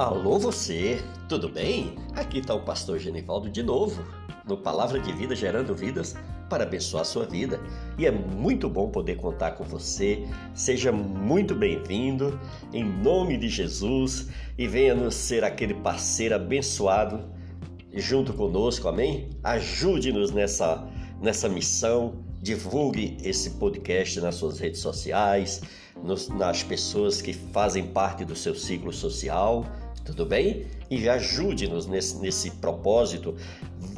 Alô você, tudo bem? Aqui está o pastor Genivaldo de novo, no Palavra de Vida gerando vidas para abençoar a sua vida. E é muito bom poder contar com você. Seja muito bem-vindo em nome de Jesus e venha nos ser aquele parceiro abençoado junto conosco, amém? Ajude-nos nessa nessa missão. Divulgue esse podcast nas suas redes sociais, nas pessoas que fazem parte do seu ciclo social tudo bem? E ajude-nos nesse, nesse propósito.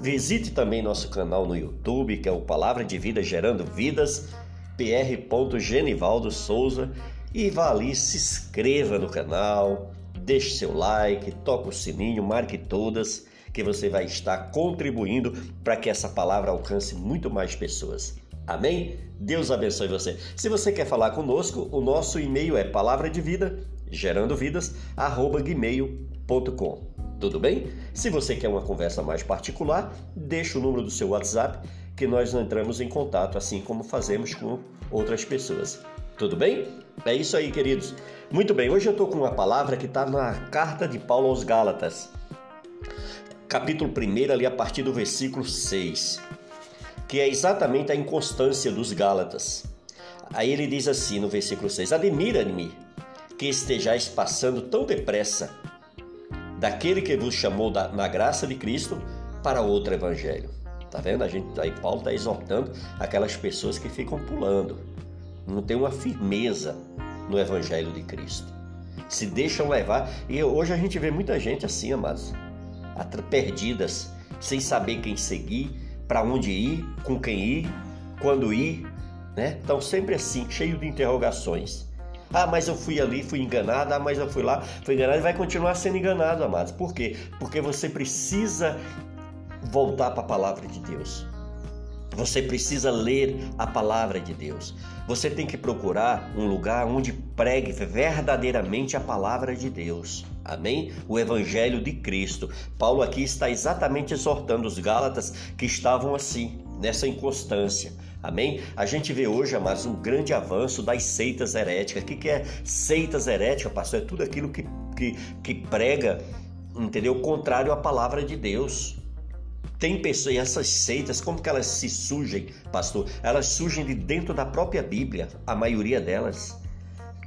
Visite também nosso canal no YouTube, que é o Palavra de Vida Gerando Vidas, pr.genivaldo Souza. E vá ali, se inscreva no canal, deixe seu like, toque o sininho, marque todas, que você vai estar contribuindo para que essa palavra alcance muito mais pessoas. Amém? Deus abençoe você. Se você quer falar conosco, o nosso e-mail é palavra de vida gerando vidas gmail.com. Tudo bem? Se você quer uma conversa mais particular, deixa o número do seu WhatsApp que nós entramos em contato, assim como fazemos com outras pessoas. Tudo bem? É isso aí, queridos. Muito bem, hoje eu estou com uma palavra que está na carta de Paulo aos Gálatas, capítulo 1, ali a partir do versículo 6, que é exatamente a inconstância dos Gálatas. Aí ele diz assim no versículo 6: Admira-me que estejais passando tão depressa daquele que vos chamou da, na graça de Cristo para outro evangelho. Tá vendo? A gente aí Paulo está exortando aquelas pessoas que ficam pulando, não tem uma firmeza no evangelho de Cristo. Se deixam levar, e hoje a gente vê muita gente assim, amados, perdidas, sem saber quem seguir, para onde ir, com quem ir, quando ir, né? Estão sempre assim, cheio de interrogações. Ah, mas eu fui ali, fui enganado. Ah, mas eu fui lá, fui enganado. E vai continuar sendo enganado, amados. Por quê? Porque você precisa voltar para a palavra de Deus. Você precisa ler a palavra de Deus. Você tem que procurar um lugar onde pregue verdadeiramente a palavra de Deus. Amém? O Evangelho de Cristo. Paulo aqui está exatamente exortando os Gálatas que estavam assim, nessa inconstância. Amém? A gente vê hoje, amados, um grande avanço das seitas heréticas. O que é seitas heréticas, pastor? É tudo aquilo que, que, que prega, entendeu? Contrário à palavra de Deus. Tem pessoas, essas seitas, como que elas se surgem, pastor? Elas surgem de dentro da própria Bíblia, a maioria delas.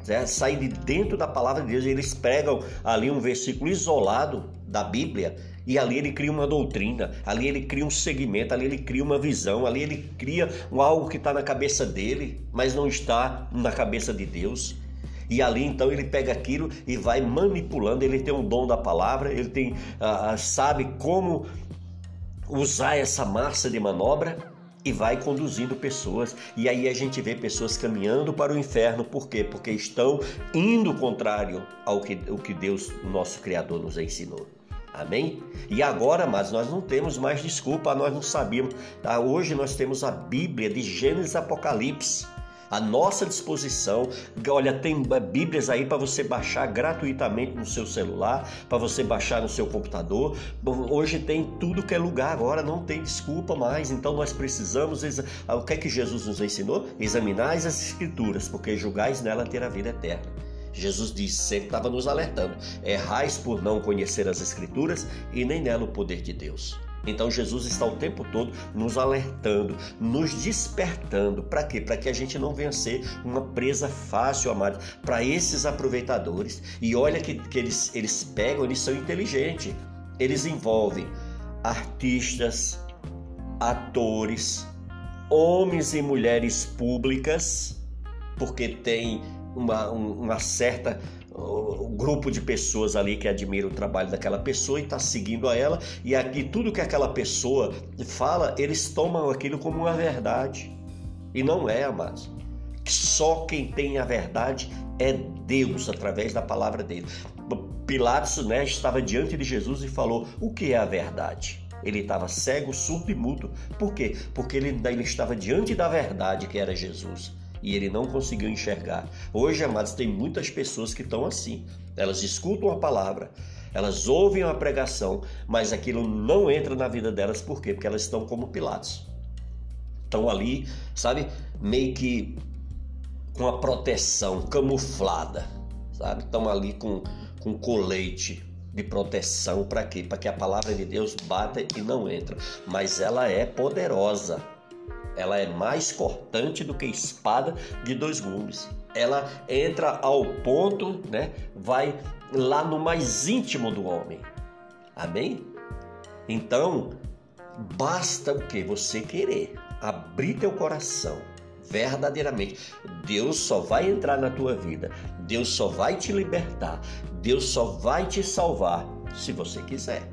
É, sai de dentro da palavra de Deus. Eles pregam ali um versículo isolado da Bíblia e ali ele cria uma doutrina, ali ele cria um segmento, ali ele cria uma visão, ali ele cria algo que está na cabeça dele, mas não está na cabeça de Deus. E ali então ele pega aquilo e vai manipulando. Ele tem um dom da palavra, ele tem ah, sabe como usar essa massa de manobra e vai conduzindo pessoas. E aí a gente vê pessoas caminhando para o inferno, por quê? Porque estão indo contrário ao que, o que Deus, nosso Criador, nos ensinou. Amém? E agora, mas nós não temos mais desculpa, nós não sabíamos. Tá? Hoje nós temos a Bíblia de Gênesis Apocalipse à nossa disposição. Olha, tem Bíblias aí para você baixar gratuitamente no seu celular, para você baixar no seu computador. Hoje tem tudo que é lugar agora, não tem desculpa mais. Então nós precisamos. O que é que Jesus nos ensinou? Examinais as Escrituras, porque julgais nela ter a vida eterna. Jesus disse, sempre estava nos alertando: errais por não conhecer as Escrituras e nem nela o poder de Deus. Então Jesus está o tempo todo nos alertando, nos despertando. Para quê? Para que a gente não venha ser uma presa fácil, amado, para esses aproveitadores. E olha que, que eles, eles pegam, eles são inteligentes. Eles envolvem artistas, atores, homens e mulheres públicas, porque tem uma, uma certa um grupo de pessoas ali que admira o trabalho daquela pessoa e está seguindo a ela, e aqui tudo que aquela pessoa fala, eles tomam aquilo como uma verdade. E não é, amados. Só quem tem a verdade é Deus através da palavra dele. Pilatos né, estava diante de Jesus e falou: O que é a verdade? Ele estava cego, surdo e mudo. Por quê? Porque ele, ele estava diante da verdade que era Jesus e ele não conseguiu enxergar. Hoje, amados, tem muitas pessoas que estão assim. Elas escutam a palavra, elas ouvem a pregação, mas aquilo não entra na vida delas, por quê? Porque elas estão como Pilatos. Estão ali, sabe, meio que com a proteção camuflada, sabe? Estão ali com, com colete de proteção para quê? Para que a palavra de Deus bata e não entra. Mas ela é poderosa. Ela é mais cortante do que espada de dois gumes. Ela entra ao ponto, né? Vai lá no mais íntimo do homem. Amém? Então, basta o que você querer, abrir teu coração verdadeiramente. Deus só vai entrar na tua vida, Deus só vai te libertar, Deus só vai te salvar se você quiser.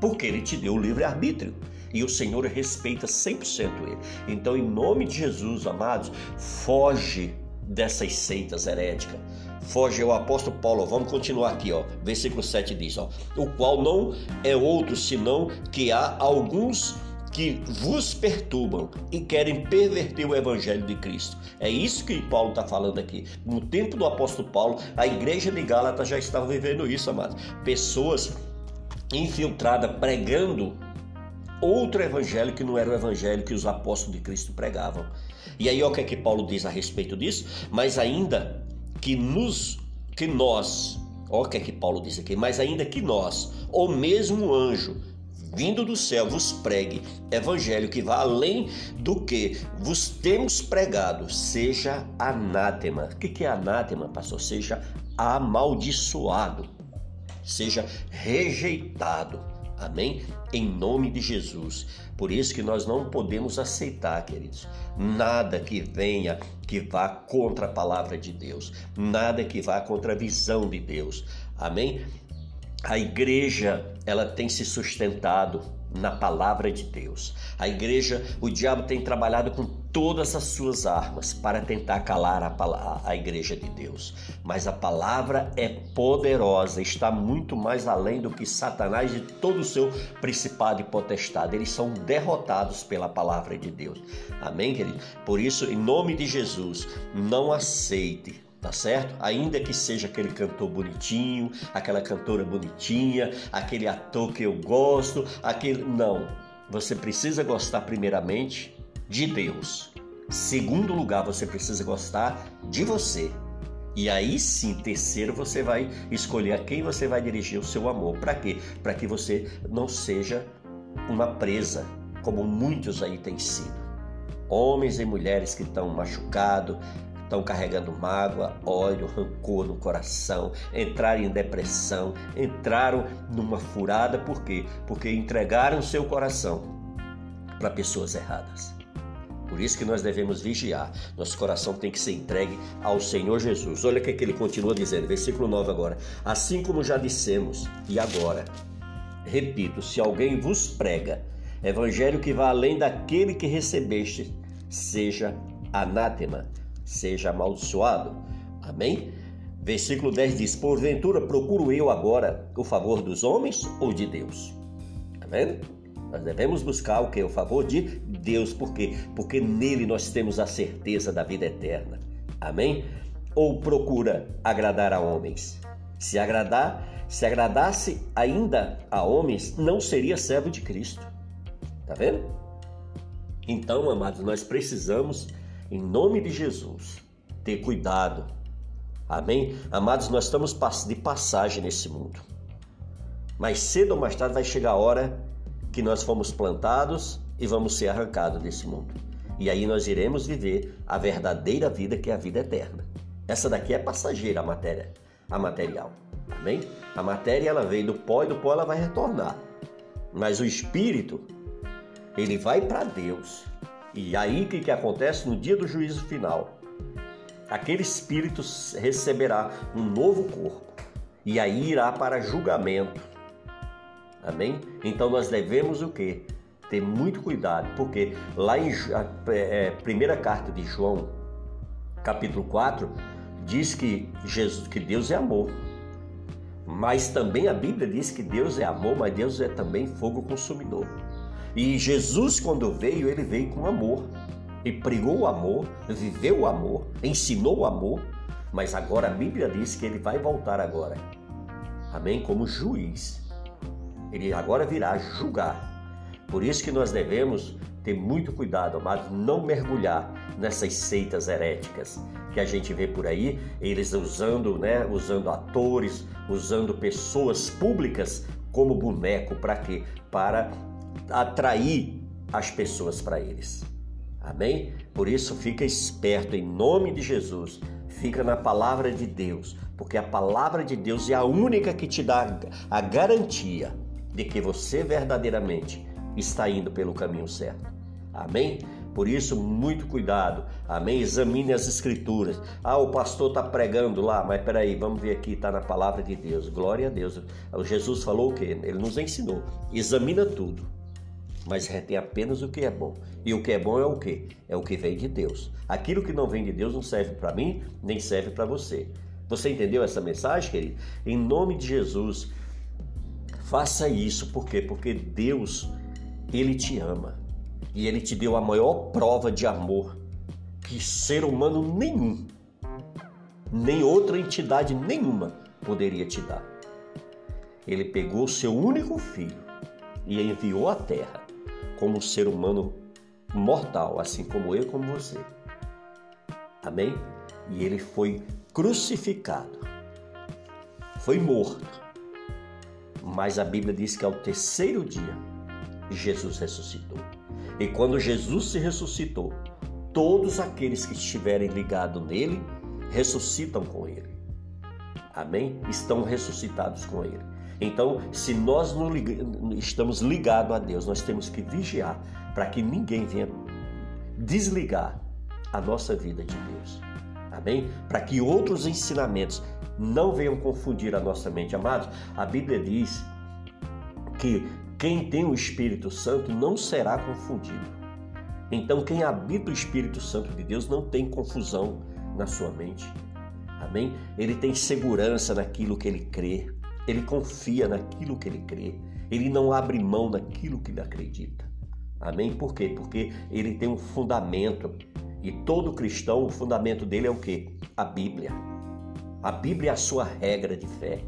Porque ele te deu o livre arbítrio e o Senhor respeita 100% ele. Então, em nome de Jesus, amados, foge dessas seitas heréticas. Foge o apóstolo Paulo, vamos continuar aqui, ó. Versículo 7 diz, ó: "O qual não é outro senão que há alguns que vos perturbam e querem perverter o evangelho de Cristo. É isso que Paulo está falando aqui. No tempo do apóstolo Paulo, a igreja de Gálatas já estava vivendo isso, amados. Pessoas infiltradas pregando outro evangelho que não era o evangelho que os apóstolos de Cristo pregavam. E aí, olha o que é que Paulo diz a respeito disso? Mas ainda que nos, que nós, olha o que é que Paulo diz aqui, mas ainda que nós, ou mesmo anjo, vindo do céu vos pregue evangelho que vá além do que vos temos pregado, seja anátema. O que é anátema, pastor? Seja amaldiçoado, seja rejeitado. Amém? Em nome de Jesus. Por isso que nós não podemos aceitar, queridos, nada que venha que vá contra a palavra de Deus, nada que vá contra a visão de Deus. Amém? A igreja, ela tem se sustentado na palavra de Deus. A igreja, o diabo tem trabalhado com todas as suas armas para tentar calar a, a, igreja de Deus. Mas a palavra é poderosa, está muito mais além do que Satanás e todo o seu principado e potestade. Eles são derrotados pela palavra de Deus. Amém, querido? Por isso, em nome de Jesus, não aceite tá certo? Ainda que seja aquele cantor bonitinho, aquela cantora bonitinha, aquele ator que eu gosto, aquele. Não. Você precisa gostar, primeiramente, de Deus. Segundo lugar, você precisa gostar de você. E aí sim, terceiro, você vai escolher a quem você vai dirigir o seu amor. Para quê? Para que você não seja uma presa, como muitos aí têm sido. Homens e mulheres que estão machucados, estão carregando mágoa, ódio, rancor no coração, entraram em depressão, entraram numa furada, por quê? Porque entregaram seu coração para pessoas erradas. Por isso que nós devemos vigiar. Nosso coração tem que ser entregue ao Senhor Jesus. Olha o que, é que ele continua dizendo, versículo 9 agora. Assim como já dissemos, e agora, repito, se alguém vos prega evangelho que vá além daquele que recebeste, seja anátema seja amaldiçoado. Amém? Versículo 10 diz: Porventura procuro eu agora o favor dos homens ou de Deus? Amém? Nós devemos buscar o que? O favor de Deus. Por quê? Porque nele nós temos a certeza da vida eterna. Amém? Ou procura agradar a homens? Se agradar, se agradasse ainda a homens, não seria servo de Cristo. Tá vendo? Então, amados, nós precisamos em nome de Jesus, ter cuidado. Amém? Amados, nós estamos de passagem nesse mundo. Mas cedo ou mais tarde vai chegar a hora que nós fomos plantados e vamos ser arrancados desse mundo. E aí nós iremos viver a verdadeira vida que é a vida eterna. Essa daqui é passageira, a matéria, a material. Amém? A matéria ela veio do pó e do pó ela vai retornar. Mas o espírito, ele vai para Deus. E aí o que, que acontece no dia do juízo final? Aquele espírito receberá um novo corpo e aí irá para julgamento. Amém? Então nós devemos o que? Ter muito cuidado, porque lá em é, é, primeira carta de João, capítulo 4, diz que Jesus, que Deus é amor. Mas também a Bíblia diz que Deus é amor, mas Deus é também fogo consumidor. E Jesus, quando veio, ele veio com amor. E pregou o amor, viveu o amor, ensinou o amor, mas agora a Bíblia diz que ele vai voltar agora. Amém? Como juiz. Ele agora virá julgar. Por isso que nós devemos ter muito cuidado, amado, não mergulhar nessas seitas heréticas que a gente vê por aí, eles usando, né, usando atores, usando pessoas públicas como boneco para quê? Para atrair as pessoas para eles. Amém? Por isso fica esperto em nome de Jesus. Fica na palavra de Deus, porque a palavra de Deus é a única que te dá a garantia de que você verdadeiramente está indo pelo caminho certo. Amém? Por isso, muito cuidado. Amém? Examine as escrituras. Ah, o pastor está pregando lá, mas peraí, vamos ver aqui, está na palavra de Deus. Glória a Deus. Jesus falou o quê? Ele nos ensinou. Examina tudo, mas retém apenas o que é bom. E o que é bom é o quê? É o que vem de Deus. Aquilo que não vem de Deus não serve para mim, nem serve para você. Você entendeu essa mensagem, querido? Em nome de Jesus, faça isso. Por quê? Porque Deus, Ele te ama. E Ele te deu a maior prova de amor que ser humano nenhum, nem outra entidade nenhuma poderia te dar. Ele pegou seu único filho e enviou à terra como um ser humano mortal, assim como eu, como você. Amém? E ele foi crucificado, foi morto. Mas a Bíblia diz que ao terceiro dia Jesus ressuscitou. E quando Jesus se ressuscitou, todos aqueles que estiverem ligados nele ressuscitam com ele. Amém? Estão ressuscitados com ele. Então, se nós não estamos ligados a Deus, nós temos que vigiar para que ninguém venha desligar a nossa vida de Deus. Amém? Para que outros ensinamentos não venham confundir a nossa mente. Amados, a Bíblia diz que quem tem o Espírito Santo não será confundido. Então, quem habita o Espírito Santo de Deus não tem confusão na sua mente. Amém? Ele tem segurança naquilo que ele crê. Ele confia naquilo que ele crê. Ele não abre mão daquilo que ele acredita. Amém? Por quê? Porque ele tem um fundamento. E todo cristão, o fundamento dele é o quê? A Bíblia. A Bíblia é a sua regra de fé.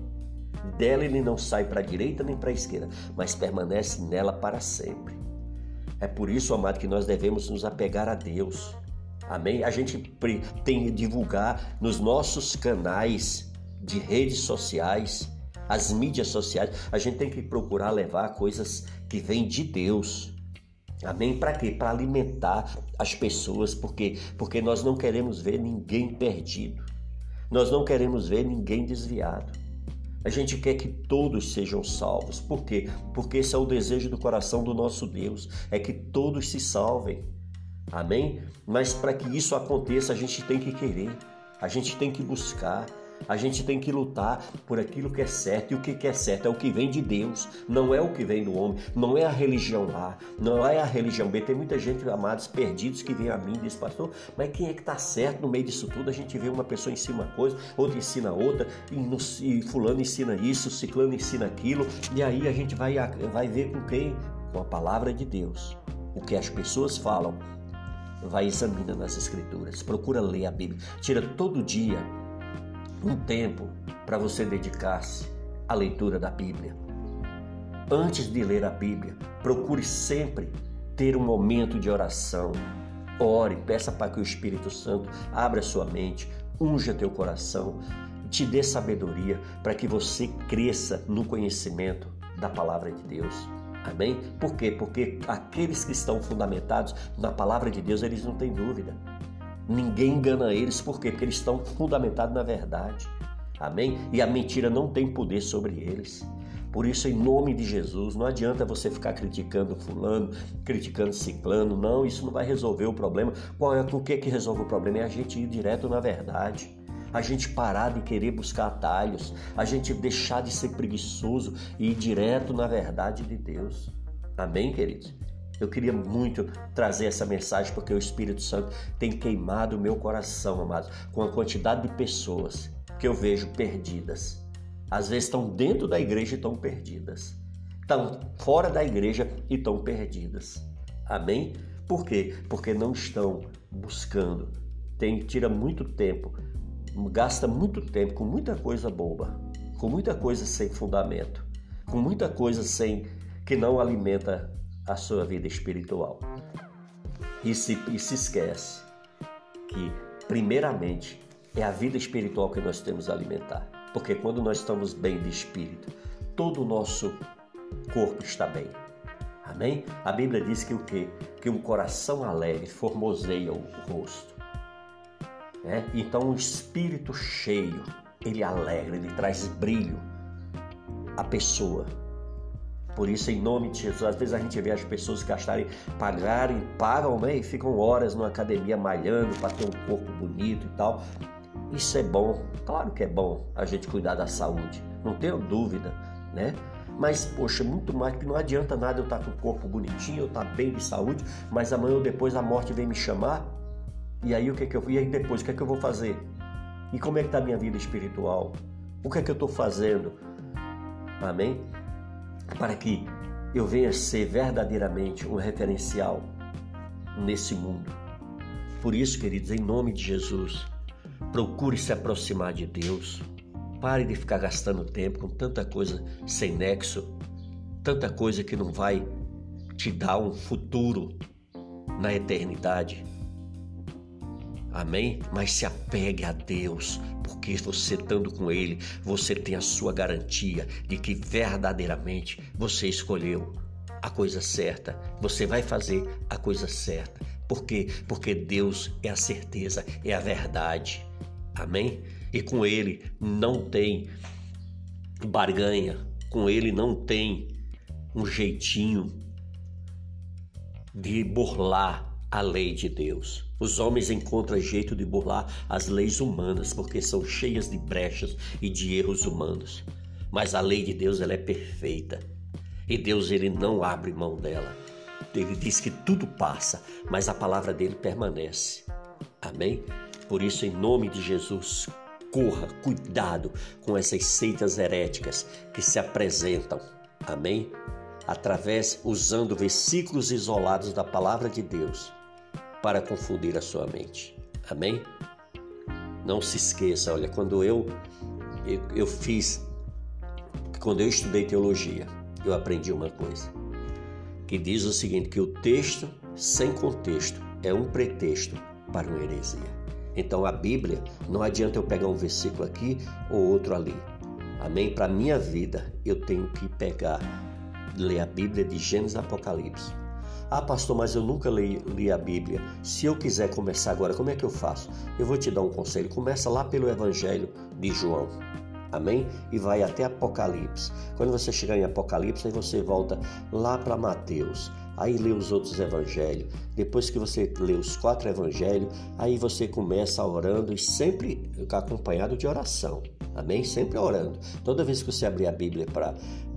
Dela ele não sai para a direita nem para a esquerda, mas permanece nela para sempre. É por isso, amado, que nós devemos nos apegar a Deus. Amém? A gente tem que divulgar nos nossos canais de redes sociais as mídias sociais, a gente tem que procurar levar coisas que vêm de Deus. Amém? Para quê? Para alimentar as pessoas, porque porque nós não queremos ver ninguém perdido. Nós não queremos ver ninguém desviado. A gente quer que todos sejam salvos. Por quê? Porque esse é o desejo do coração do nosso Deus, é que todos se salvem. Amém? Mas para que isso aconteça, a gente tem que querer, a gente tem que buscar, a gente tem que lutar por aquilo que é certo. E o que é certo é o que vem de Deus, não é o que vem do homem, não é a religião A, não é a religião B. Tem muita gente, amados, perdidos, que vem a mim e diz, pastor, mas quem é que está certo no meio disso tudo? A gente vê uma pessoa ensina uma coisa, outra ensina outra, e, no, fulano ensina isso, ciclano ensina aquilo, e aí a gente vai, vai ver com quem? Com a palavra de Deus. O que as pessoas falam, vai examina nas escrituras, procura ler a Bíblia, tira todo dia um tempo para você dedicar-se à leitura da Bíblia. Antes de ler a Bíblia, procure sempre ter um momento de oração. Ore, peça para que o Espírito Santo abra sua mente, unja teu coração, te dê sabedoria para que você cresça no conhecimento da palavra de Deus. Amém? Por quê? Porque aqueles que estão fundamentados na palavra de Deus, eles não têm dúvida. Ninguém engana eles, por quê? Porque eles estão fundamentados na verdade. Amém? E a mentira não tem poder sobre eles. Por isso, em nome de Jesus, não adianta você ficar criticando fulano, criticando ciclano, não, isso não vai resolver o problema. Qual é o que que resolve o problema? É a gente ir direto na verdade. A gente parar de querer buscar atalhos, a gente deixar de ser preguiçoso e ir direto na verdade de Deus. Amém, queridos? Eu queria muito trazer essa mensagem porque o Espírito Santo tem queimado o meu coração, amados, com a quantidade de pessoas que eu vejo perdidas. Às vezes estão dentro da igreja e estão perdidas. Estão fora da igreja e estão perdidas. Amém? Por quê? Porque não estão buscando. Tem, tira muito tempo, gasta muito tempo com muita coisa boba, com muita coisa sem fundamento, com muita coisa sem que não alimenta a sua vida espiritual. e se, e se esquece que, primeiramente, é a vida espiritual que nós temos a alimentar. Porque quando nós estamos bem de espírito, todo o nosso corpo está bem. Amém? A Bíblia diz que o quê? Que um coração alegre formoseia o rosto. É? Então, um espírito cheio, ele alegra, ele traz brilho à pessoa. Por isso, em nome de Jesus, às vezes a gente vê as pessoas gastarem, pagarem, pagam né, e ficam horas numa academia malhando para ter um corpo bonito e tal. Isso é bom, claro que é bom a gente cuidar da saúde, não tenho dúvida, né? Mas, poxa, muito mais, que não adianta nada eu estar com o corpo bonitinho, eu estar bem de saúde, mas amanhã ou depois a morte vem me chamar. E aí o que é que eu e aí depois o que é que eu vou fazer? E como é que está a minha vida espiritual? O que é que eu estou fazendo? Amém? Para que eu venha ser verdadeiramente um referencial nesse mundo. Por isso, queridos, em nome de Jesus, procure se aproximar de Deus. Pare de ficar gastando tempo com tanta coisa sem nexo, tanta coisa que não vai te dar um futuro na eternidade. Amém? Mas se apegue a Deus, porque você estando com Ele, você tem a sua garantia de que verdadeiramente você escolheu a coisa certa, você vai fazer a coisa certa. Por quê? Porque Deus é a certeza, é a verdade. Amém? E com ele não tem barganha, com ele não tem um jeitinho de burlar a lei de Deus. Os homens encontram jeito de burlar as leis humanas porque são cheias de brechas e de erros humanos. Mas a lei de Deus ela é perfeita. E Deus ele não abre mão dela. Ele diz que tudo passa, mas a palavra dele permanece. Amém? Por isso, em nome de Jesus, corra, cuidado com essas seitas heréticas que se apresentam. Amém? Através, usando versículos isolados da palavra de Deus para confundir a sua mente. Amém? Não se esqueça, olha, quando eu, eu, eu fiz, quando eu estudei teologia, eu aprendi uma coisa que diz o seguinte: que o texto sem contexto é um pretexto para uma heresia. Então a Bíblia, não adianta eu pegar um versículo aqui ou outro ali. Amém? Para minha vida, eu tenho que pegar, ler a Bíblia de Gênesis e Apocalipse. Ah, pastor, mas eu nunca li, li, a Bíblia. Se eu quiser começar agora, como é que eu faço? Eu vou te dar um conselho. Começa lá pelo Evangelho de João. Amém? E vai até Apocalipse. Quando você chegar em Apocalipse, aí você volta lá para Mateus aí lê os outros evangelhos. Depois que você lê os quatro evangelhos, aí você começa orando e sempre acompanhado de oração. Amém? Sempre orando. Toda vez que você abrir a Bíblia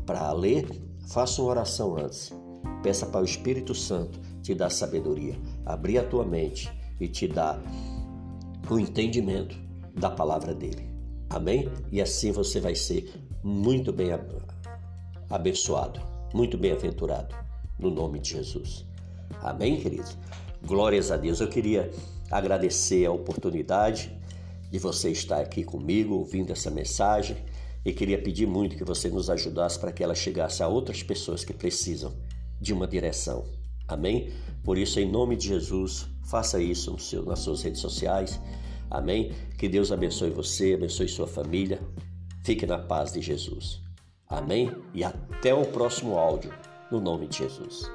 para ler, faça uma oração antes. Peça para o Espírito Santo te dar sabedoria, abrir a tua mente e te dar o entendimento da palavra dele. Amém? E assim você vai ser muito bem abençoado, muito bem-aventurado no nome de Jesus. Amém, queridos? Glórias a Deus. Eu queria agradecer a oportunidade de você estar aqui comigo ouvindo essa mensagem e queria pedir muito que você nos ajudasse para que ela chegasse a outras pessoas que precisam de uma direção. Amém? Por isso, em nome de Jesus, faça isso seu, nas suas redes sociais. Amém? Que Deus abençoe você, abençoe sua família. Fique na paz de Jesus. Amém? E até o próximo áudio no nome de Jesus.